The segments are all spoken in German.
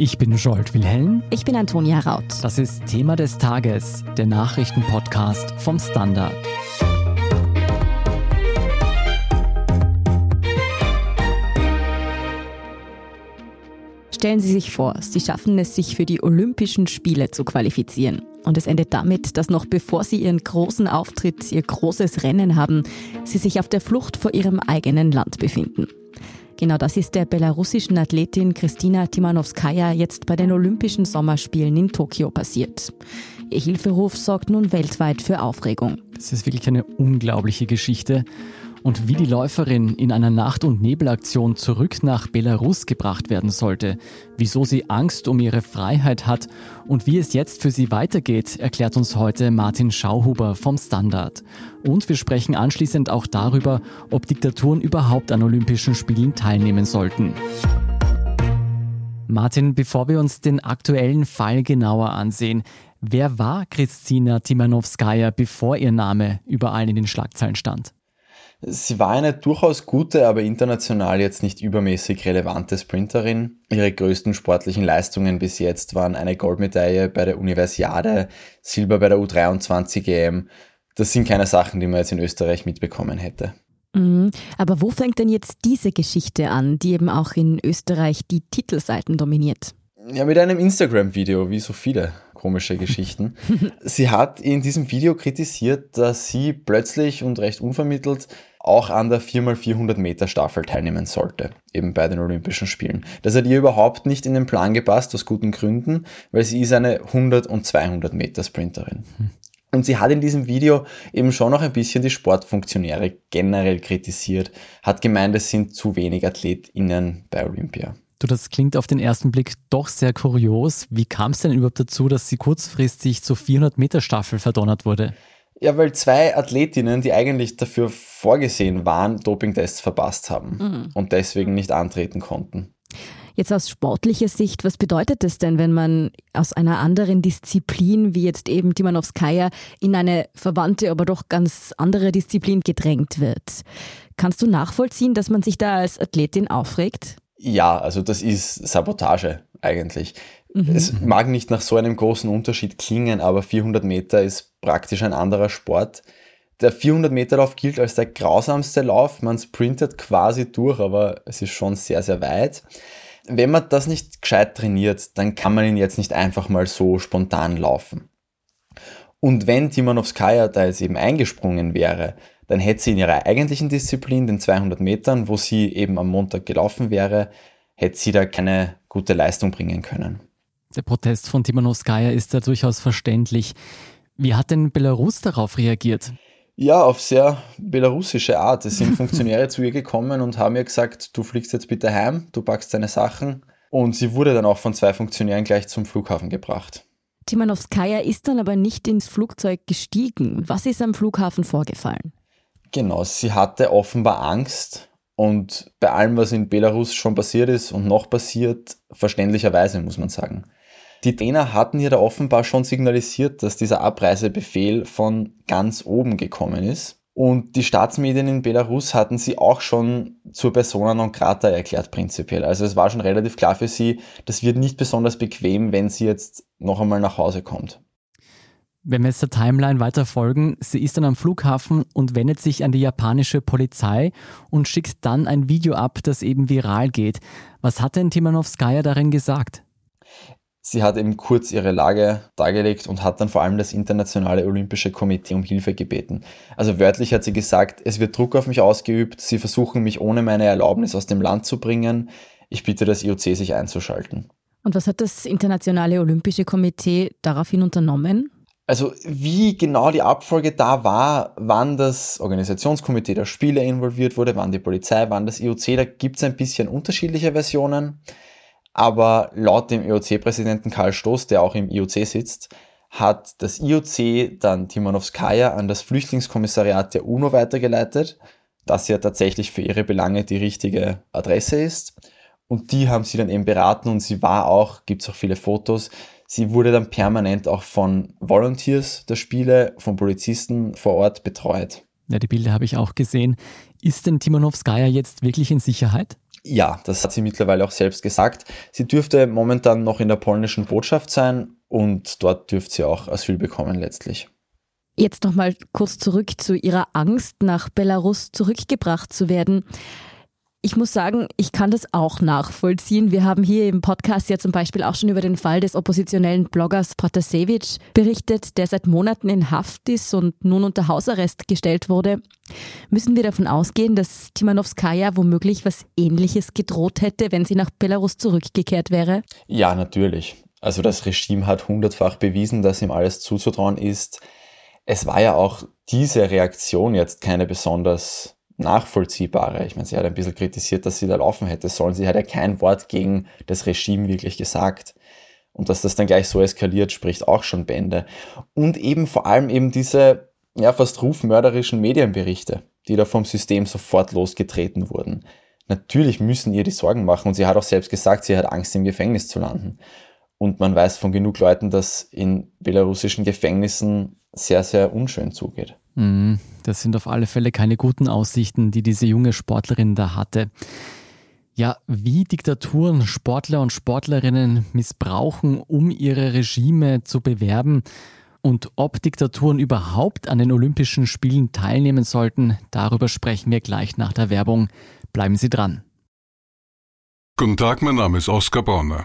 Ich bin Jolt Wilhelm. Ich bin Antonia Raut. Das ist Thema des Tages, der Nachrichtenpodcast vom Standard. Stellen Sie sich vor, Sie schaffen es, sich für die Olympischen Spiele zu qualifizieren. Und es endet damit, dass noch bevor Sie Ihren großen Auftritt, Ihr großes Rennen haben, Sie sich auf der Flucht vor Ihrem eigenen Land befinden. Genau das ist der belarussischen Athletin Kristina Timanowskaja jetzt bei den Olympischen Sommerspielen in Tokio passiert. Ihr Hilferuf sorgt nun weltweit für Aufregung. Das ist wirklich eine unglaubliche Geschichte und wie die Läuferin in einer Nacht- und Nebelaktion zurück nach Belarus gebracht werden sollte, wieso sie Angst um ihre Freiheit hat und wie es jetzt für sie weitergeht, erklärt uns heute Martin Schauhuber vom Standard. Und wir sprechen anschließend auch darüber, ob Diktaturen überhaupt an Olympischen Spielen teilnehmen sollten. Martin, bevor wir uns den aktuellen Fall genauer ansehen, wer war Kristina Timanowskaja, bevor ihr Name überall in den Schlagzeilen stand? Sie war eine durchaus gute, aber international jetzt nicht übermäßig relevante Sprinterin. Ihre größten sportlichen Leistungen bis jetzt waren eine Goldmedaille bei der Universiade, Silber bei der U23 EM. Das sind keine Sachen, die man jetzt in Österreich mitbekommen hätte. Mhm. Aber wo fängt denn jetzt diese Geschichte an, die eben auch in Österreich die Titelseiten dominiert? Ja, mit einem Instagram-Video, wie so viele komische Geschichten. sie hat in diesem Video kritisiert, dass sie plötzlich und recht unvermittelt auch an der 4x400 Meter Staffel teilnehmen sollte, eben bei den Olympischen Spielen. Das hat ihr überhaupt nicht in den Plan gepasst, aus guten Gründen, weil sie ist eine 100 und 200 Meter Sprinterin. Und sie hat in diesem Video eben schon noch ein bisschen die Sportfunktionäre generell kritisiert, hat gemeint, es sind zu wenig AthletInnen bei Olympia. Du, das klingt auf den ersten Blick doch sehr kurios. Wie kam es denn überhaupt dazu, dass sie kurzfristig zur 400 Meter Staffel verdonnert wurde? Ja, weil zwei Athletinnen, die eigentlich dafür vorgesehen waren, Dopingtests verpasst haben mhm. und deswegen nicht antreten konnten. Jetzt aus sportlicher Sicht, was bedeutet es denn, wenn man aus einer anderen Disziplin, wie jetzt eben Timanowskaja, in eine verwandte, aber doch ganz andere Disziplin gedrängt wird? Kannst du nachvollziehen, dass man sich da als Athletin aufregt? Ja, also das ist Sabotage eigentlich. Mhm. Es mag nicht nach so einem großen Unterschied klingen, aber 400 Meter ist praktisch ein anderer Sport. Der 400 Meter Lauf gilt als der grausamste Lauf. Man sprintet quasi durch, aber es ist schon sehr, sehr weit. Wenn man das nicht gescheit trainiert, dann kann man ihn jetzt nicht einfach mal so spontan laufen. Und wenn Timanowskaja da jetzt eben eingesprungen wäre, dann hätte sie in ihrer eigentlichen Disziplin, den 200 Metern, wo sie eben am Montag gelaufen wäre, hätte sie da keine gute Leistung bringen können. Der Protest von Timanowskaja ist da durchaus verständlich. Wie hat denn Belarus darauf reagiert? Ja, auf sehr belarussische Art. Es sind Funktionäre zu ihr gekommen und haben ihr gesagt, du fliegst jetzt bitte heim, du packst deine Sachen. Und sie wurde dann auch von zwei Funktionären gleich zum Flughafen gebracht. Timanowskaja ist dann aber nicht ins Flugzeug gestiegen. Was ist am Flughafen vorgefallen? Genau, sie hatte offenbar Angst und bei allem, was in Belarus schon passiert ist und noch passiert, verständlicherweise muss man sagen. Die Trainer hatten ihr da offenbar schon signalisiert, dass dieser Abreisebefehl von ganz oben gekommen ist. Und die Staatsmedien in Belarus hatten sie auch schon zur Persona non grata erklärt, prinzipiell. Also es war schon relativ klar für sie, das wird nicht besonders bequem, wenn sie jetzt noch einmal nach Hause kommt. Wenn wir jetzt der Timeline weiter folgen, sie ist dann am Flughafen und wendet sich an die japanische Polizei und schickt dann ein Video ab, das eben viral geht. Was hat denn Timanowskaja darin gesagt? Sie hat eben kurz ihre Lage dargelegt und hat dann vor allem das Internationale Olympische Komitee um Hilfe gebeten. Also wörtlich hat sie gesagt, es wird Druck auf mich ausgeübt, sie versuchen mich ohne meine Erlaubnis aus dem Land zu bringen. Ich bitte das IOC, sich einzuschalten. Und was hat das Internationale Olympische Komitee daraufhin unternommen? Also wie genau die Abfolge da war, wann das Organisationskomitee der Spiele involviert wurde, wann die Polizei, wann das IOC, da gibt es ein bisschen unterschiedliche Versionen. Aber laut dem IOC-Präsidenten Karl Stoß, der auch im IOC sitzt, hat das IOC dann Timonowskaja an das Flüchtlingskommissariat der UNO weitergeleitet, das ja tatsächlich für ihre Belange die richtige Adresse ist. Und die haben sie dann eben beraten und sie war auch, gibt es auch viele Fotos, Sie wurde dann permanent auch von Volunteers der Spiele, von Polizisten vor Ort betreut. Ja, die Bilder habe ich auch gesehen. Ist denn Timonowskaja jetzt wirklich in Sicherheit? Ja, das hat sie mittlerweile auch selbst gesagt. Sie dürfte momentan noch in der polnischen Botschaft sein und dort dürfte sie auch Asyl bekommen letztlich. Jetzt nochmal kurz zurück zu Ihrer Angst, nach Belarus zurückgebracht zu werden. Ich muss sagen, ich kann das auch nachvollziehen. Wir haben hier im Podcast ja zum Beispiel auch schon über den Fall des oppositionellen Bloggers Protasevich berichtet, der seit Monaten in Haft ist und nun unter Hausarrest gestellt wurde. Müssen wir davon ausgehen, dass Timanowskaja womöglich was Ähnliches gedroht hätte, wenn sie nach Belarus zurückgekehrt wäre? Ja, natürlich. Also das Regime hat hundertfach bewiesen, dass ihm alles zuzutrauen ist. Es war ja auch diese Reaktion jetzt keine besonders nachvollziehbare. Ich meine, sie hat ein bisschen kritisiert, dass sie da laufen hätte sollen. Sie hat ja kein Wort gegen das Regime wirklich gesagt. Und dass das dann gleich so eskaliert, spricht auch schon Bände. Und eben vor allem eben diese ja, fast rufmörderischen Medienberichte, die da vom System sofort losgetreten wurden. Natürlich müssen ihr die Sorgen machen und sie hat auch selbst gesagt, sie hat Angst im Gefängnis zu landen. Und man weiß von genug Leuten, dass in belarussischen Gefängnissen sehr, sehr unschön zugeht. Mhm. Das sind auf alle Fälle keine guten Aussichten, die diese junge Sportlerin da hatte. Ja, wie Diktaturen Sportler und Sportlerinnen missbrauchen, um ihre Regime zu bewerben und ob Diktaturen überhaupt an den Olympischen Spielen teilnehmen sollten, darüber sprechen wir gleich nach der Werbung. Bleiben Sie dran. Guten Tag, mein Name ist Oskar Bonner.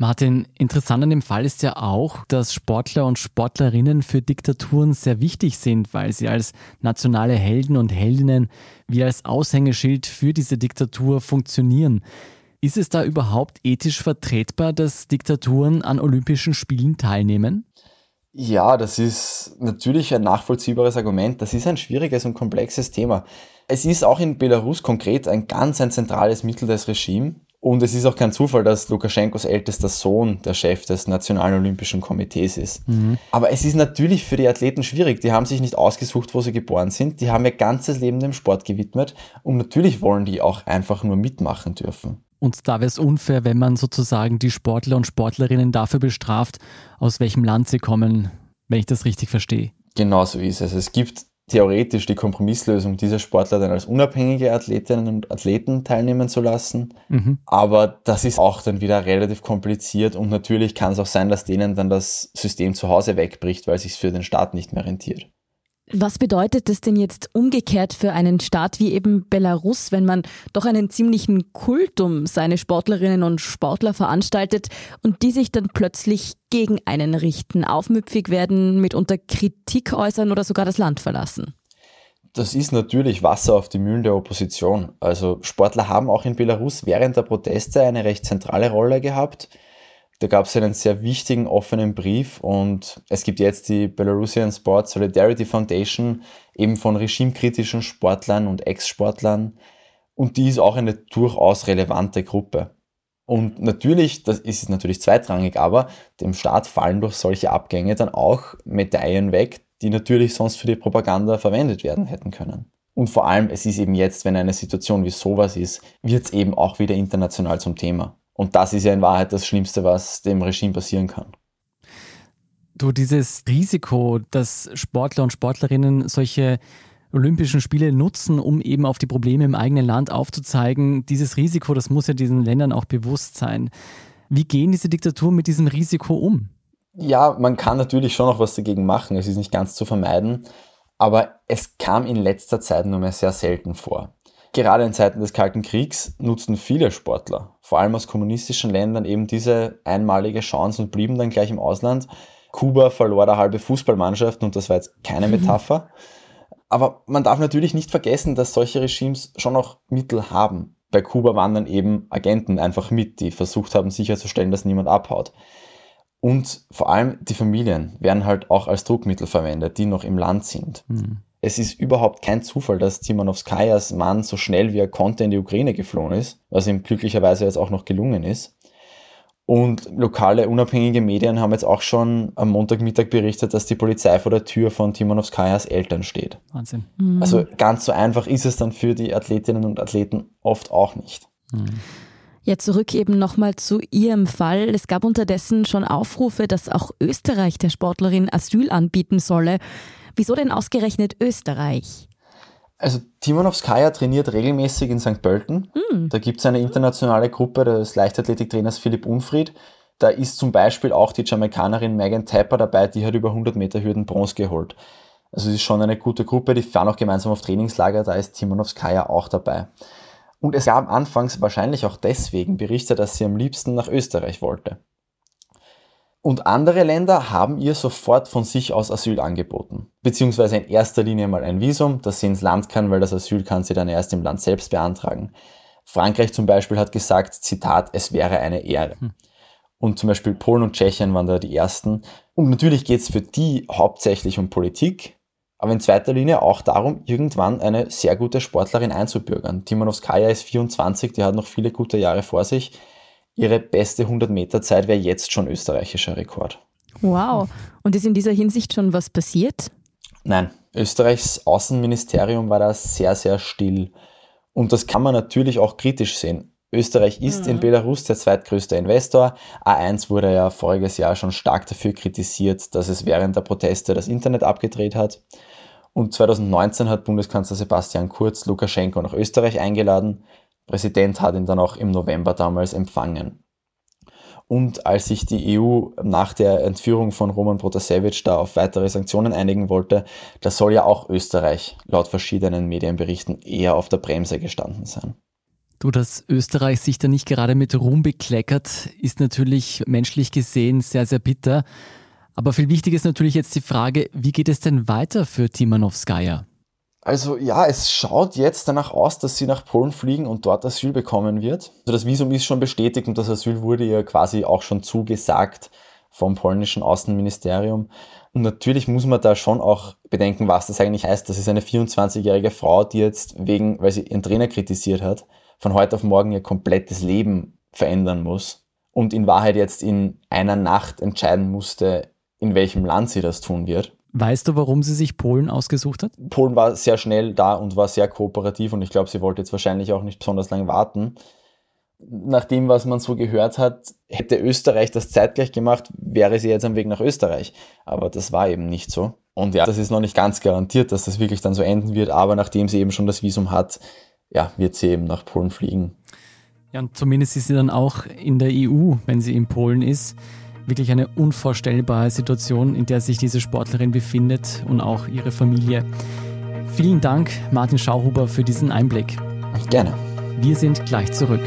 Martin, interessant an dem Fall ist ja auch, dass Sportler und Sportlerinnen für Diktaturen sehr wichtig sind, weil sie als nationale Helden und Heldinnen wie als Aushängeschild für diese Diktatur funktionieren. Ist es da überhaupt ethisch vertretbar, dass Diktaturen an Olympischen Spielen teilnehmen? Ja, das ist natürlich ein nachvollziehbares Argument. Das ist ein schwieriges und komplexes Thema. Es ist auch in Belarus konkret ein ganz ein zentrales Mittel des Regimes. Und es ist auch kein Zufall, dass Lukaschenkos ältester Sohn der Chef des Nationalen Olympischen Komitees ist. Mhm. Aber es ist natürlich für die Athleten schwierig. Die haben sich nicht ausgesucht, wo sie geboren sind. Die haben ihr ganzes Leben dem Sport gewidmet. Und natürlich wollen die auch einfach nur mitmachen dürfen. Und da wäre es unfair, wenn man sozusagen die Sportler und Sportlerinnen dafür bestraft, aus welchem Land sie kommen, wenn ich das richtig verstehe. Genau so ist es. Es gibt theoretisch die Kompromisslösung, diese Sportler dann als unabhängige Athletinnen und Athleten teilnehmen zu lassen. Mhm. Aber das ist auch dann wieder relativ kompliziert und natürlich kann es auch sein, dass denen dann das System zu Hause wegbricht, weil es sich für den Staat nicht mehr rentiert. Was bedeutet das denn jetzt umgekehrt für einen Staat wie eben Belarus, wenn man doch einen ziemlichen Kult um seine Sportlerinnen und Sportler veranstaltet und die sich dann plötzlich gegen einen richten, aufmüpfig werden, mitunter Kritik äußern oder sogar das Land verlassen? Das ist natürlich Wasser auf die Mühlen der Opposition. Also Sportler haben auch in Belarus während der Proteste eine recht zentrale Rolle gehabt. Da gab es einen sehr wichtigen offenen Brief und es gibt jetzt die Belarusian Sports Solidarity Foundation, eben von regimekritischen Sportlern und Ex-Sportlern. Und die ist auch eine durchaus relevante Gruppe. Und natürlich, das ist natürlich zweitrangig, aber dem Staat fallen durch solche Abgänge dann auch Medaillen weg, die natürlich sonst für die Propaganda verwendet werden hätten können. Und vor allem, es ist eben jetzt, wenn eine Situation wie sowas ist, wird es eben auch wieder international zum Thema. Und das ist ja in Wahrheit das Schlimmste, was dem Regime passieren kann. Du, dieses Risiko, dass Sportler und Sportlerinnen solche Olympischen Spiele nutzen, um eben auf die Probleme im eigenen Land aufzuzeigen, dieses Risiko, das muss ja diesen Ländern auch bewusst sein. Wie gehen diese Diktaturen mit diesem Risiko um? Ja, man kann natürlich schon noch was dagegen machen. Es ist nicht ganz zu vermeiden. Aber es kam in letzter Zeit nur mehr sehr selten vor. Gerade in Zeiten des Kalten Kriegs nutzten viele Sportler, vor allem aus kommunistischen Ländern, eben diese einmalige Chance und blieben dann gleich im Ausland. Kuba verlor da halbe Fußballmannschaften und das war jetzt keine mhm. Metapher. Aber man darf natürlich nicht vergessen, dass solche Regimes schon noch Mittel haben. Bei Kuba waren dann eben Agenten einfach mit, die versucht haben sicherzustellen, dass niemand abhaut. Und vor allem die Familien werden halt auch als Druckmittel verwendet, die noch im Land sind. Mhm es ist überhaupt kein Zufall, dass Timanowskajas Mann so schnell wie er konnte in die Ukraine geflohen ist, was ihm glücklicherweise jetzt auch noch gelungen ist. Und lokale unabhängige Medien haben jetzt auch schon am Montagmittag berichtet, dass die Polizei vor der Tür von Timonovskajas Eltern steht. Wahnsinn. Mhm. Also ganz so einfach ist es dann für die Athletinnen und Athleten oft auch nicht. Mhm. Ja, zurück eben nochmal zu Ihrem Fall. Es gab unterdessen schon Aufrufe, dass auch Österreich der Sportlerin Asyl anbieten solle. Wieso denn ausgerechnet Österreich? Also Timonovskaya trainiert regelmäßig in St. Pölten. Mm. Da gibt es eine internationale Gruppe des Leichtathletiktrainers Philipp Unfried. Da ist zum Beispiel auch die Jamaikanerin Megan Tapper dabei, die hat über 100 Meter Hürden Bronze geholt. Also es ist schon eine gute Gruppe, die fahren auch gemeinsam auf Trainingslager, da ist Timonovskaya auch dabei. Und es gab anfangs wahrscheinlich auch deswegen Berichte, dass sie am liebsten nach Österreich wollte. Und andere Länder haben ihr sofort von sich aus Asyl angeboten. Beziehungsweise in erster Linie mal ein Visum, das sie ins Land kann, weil das Asyl kann sie dann erst im Land selbst beantragen. Frankreich zum Beispiel hat gesagt, Zitat, es wäre eine Ehre. Hm. Und zum Beispiel Polen und Tschechien waren da die ersten. Und natürlich geht es für die hauptsächlich um Politik, aber in zweiter Linie auch darum, irgendwann eine sehr gute Sportlerin einzubürgern. Timonovskaya ist 24, die hat noch viele gute Jahre vor sich ihre beste 100-Meter-Zeit wäre jetzt schon österreichischer Rekord. Wow. Und ist in dieser Hinsicht schon was passiert? Nein, Österreichs Außenministerium war da sehr, sehr still. Und das kann man natürlich auch kritisch sehen. Österreich ist mhm. in Belarus der zweitgrößte Investor. A1 wurde ja voriges Jahr schon stark dafür kritisiert, dass es während der Proteste das Internet abgedreht hat. Und 2019 hat Bundeskanzler Sebastian Kurz Lukaschenko nach Österreich eingeladen. Präsident hat ihn dann auch im November damals empfangen. Und als sich die EU nach der Entführung von Roman Protasevich da auf weitere Sanktionen einigen wollte, da soll ja auch Österreich laut verschiedenen Medienberichten eher auf der Bremse gestanden sein. Du, dass Österreich sich da nicht gerade mit Ruhm bekleckert, ist natürlich menschlich gesehen sehr, sehr bitter. Aber viel wichtiger ist natürlich jetzt die Frage, wie geht es denn weiter für Timanowskaja? Also ja, es schaut jetzt danach aus, dass sie nach Polen fliegen und dort Asyl bekommen wird. Also das Visum ist schon bestätigt und das Asyl wurde ihr quasi auch schon zugesagt vom polnischen Außenministerium. Und natürlich muss man da schon auch bedenken, was das eigentlich heißt. Das ist eine 24-jährige Frau, die jetzt wegen, weil sie ihren Trainer kritisiert hat, von heute auf morgen ihr komplettes Leben verändern muss und in Wahrheit jetzt in einer Nacht entscheiden musste, in welchem Land sie das tun wird. Weißt du, warum sie sich Polen ausgesucht hat? Polen war sehr schnell da und war sehr kooperativ und ich glaube, sie wollte jetzt wahrscheinlich auch nicht besonders lange warten. Nach dem, was man so gehört hat, hätte Österreich das zeitgleich gemacht, wäre sie jetzt am Weg nach Österreich. Aber das war eben nicht so. Und ja, das ist noch nicht ganz garantiert, dass das wirklich dann so enden wird, aber nachdem sie eben schon das Visum hat, ja, wird sie eben nach Polen fliegen. Ja, und zumindest ist sie dann auch in der EU, wenn sie in Polen ist wirklich eine unvorstellbare Situation, in der sich diese Sportlerin befindet und auch ihre Familie. Vielen Dank, Martin Schauhuber, für diesen Einblick. Gerne. Wir sind gleich zurück.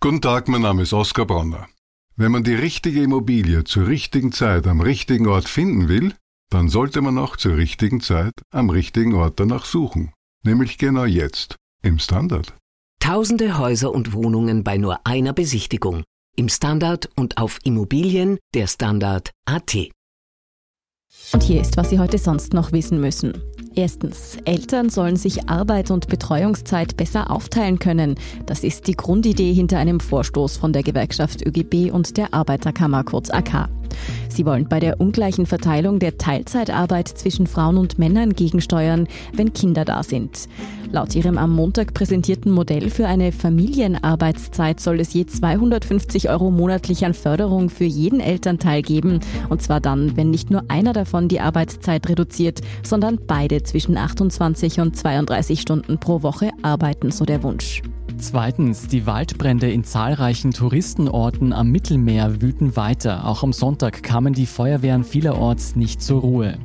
Guten Tag, mein Name ist Oskar Bronner. Wenn man die richtige Immobilie zur richtigen Zeit am richtigen Ort finden will, dann sollte man auch zur richtigen Zeit am richtigen Ort danach suchen. Nämlich genau jetzt, im Standard. Tausende Häuser und Wohnungen bei nur einer Besichtigung. Im Standard und auf Immobilien der Standard AT. Und hier ist, was Sie heute sonst noch wissen müssen. Erstens, Eltern sollen sich Arbeit und Betreuungszeit besser aufteilen können. Das ist die Grundidee hinter einem Vorstoß von der Gewerkschaft ÖGB und der Arbeiterkammer kurz AK. Sie wollen bei der ungleichen Verteilung der Teilzeitarbeit zwischen Frauen und Männern gegensteuern, wenn Kinder da sind. Laut ihrem am Montag präsentierten Modell für eine Familienarbeitszeit soll es je 250 Euro monatlich an Förderung für jeden Elternteil geben. Und zwar dann, wenn nicht nur einer davon die Arbeitszeit reduziert, sondern beide zwischen 28 und 32 Stunden pro Woche arbeiten, so der Wunsch. Zweitens, die Waldbrände in zahlreichen Touristenorten am Mittelmeer wüten weiter. Auch am Sonntag kamen die Feuerwehren vielerorts nicht zur Ruhe.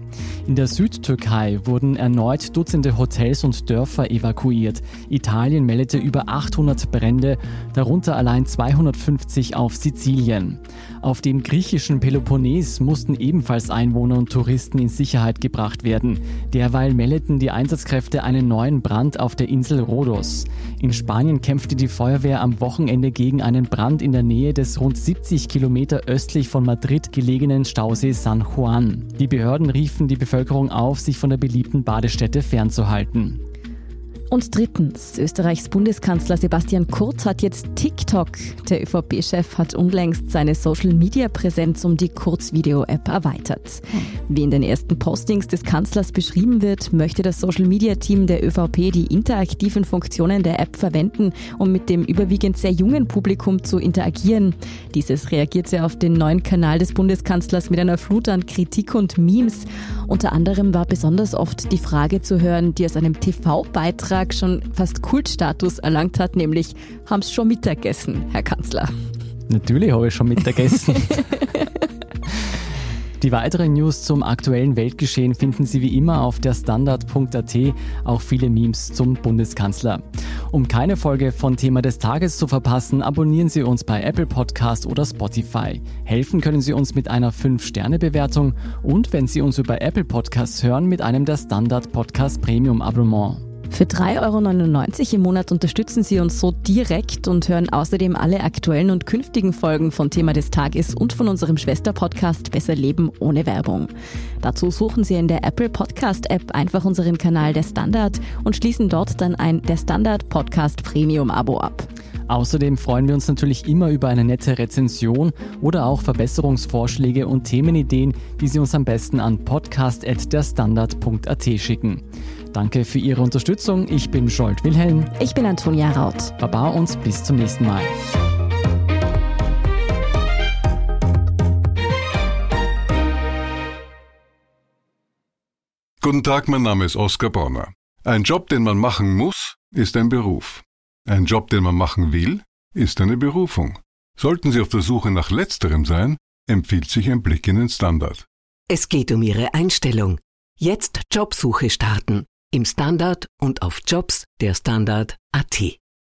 In der Südtürkei wurden erneut Dutzende Hotels und Dörfer evakuiert. Italien meldete über 800 Brände, darunter allein 250 auf Sizilien. Auf dem griechischen Peloponnes mussten ebenfalls Einwohner und Touristen in Sicherheit gebracht werden. Derweil meldeten die Einsatzkräfte einen neuen Brand auf der Insel Rhodos. In Spanien kämpfte die Feuerwehr am Wochenende gegen einen Brand in der Nähe des rund 70 Kilometer östlich von Madrid gelegenen Stausees San Juan. Die Behörden riefen die Bevölkerung auf, sich von der beliebten Badestätte fernzuhalten. Und drittens, Österreichs Bundeskanzler Sebastian Kurz hat jetzt TikTok. Der ÖVP-Chef hat unlängst seine Social-Media-Präsenz um die Kurz-Video-App erweitert. Wie in den ersten Postings des Kanzlers beschrieben wird, möchte das Social-Media-Team der ÖVP die interaktiven Funktionen der App verwenden, um mit dem überwiegend sehr jungen Publikum zu interagieren. Dieses reagierte auf den neuen Kanal des Bundeskanzlers mit einer Flut an Kritik und Memes. Unter anderem war besonders oft die Frage zu hören, die aus einem TV-Beitrag Beitrag schon fast Kultstatus erlangt hat, nämlich haben Sie schon Mittagessen, Herr Kanzler? Natürlich habe ich schon Mittagessen. Die weiteren News zum aktuellen Weltgeschehen finden Sie wie immer auf der Standard.at, auch viele Memes zum Bundeskanzler. Um keine Folge von Thema des Tages zu verpassen, abonnieren Sie uns bei Apple Podcast oder Spotify. Helfen können Sie uns mit einer 5-Sterne-Bewertung und wenn Sie uns über Apple Podcasts hören, mit einem der Standard Podcast Premium Abonnement. Für 3,99 Euro im Monat unterstützen Sie uns so direkt und hören außerdem alle aktuellen und künftigen Folgen von Thema des Tages und von unserem Schwesterpodcast Besser Leben ohne Werbung. Dazu suchen Sie in der Apple Podcast App einfach unseren Kanal Der Standard und schließen dort dann ein Der Standard Podcast Premium Abo ab. Außerdem freuen wir uns natürlich immer über eine nette Rezension oder auch Verbesserungsvorschläge und Themenideen, die Sie uns am besten an podcast.derstandard.at schicken. Danke für Ihre Unterstützung. Ich bin Scholt Wilhelm. Ich bin Antonia Raut. Baba und bis zum nächsten Mal. Guten Tag, mein Name ist Oskar Bonner. Ein Job, den man machen muss, ist ein Beruf. Ein Job, den man machen will, ist eine Berufung. Sollten Sie auf der Suche nach letzterem sein, empfiehlt sich ein Blick in den Standard. Es geht um Ihre Einstellung. Jetzt Jobsuche starten im Standard und auf Jobs der Standard.at.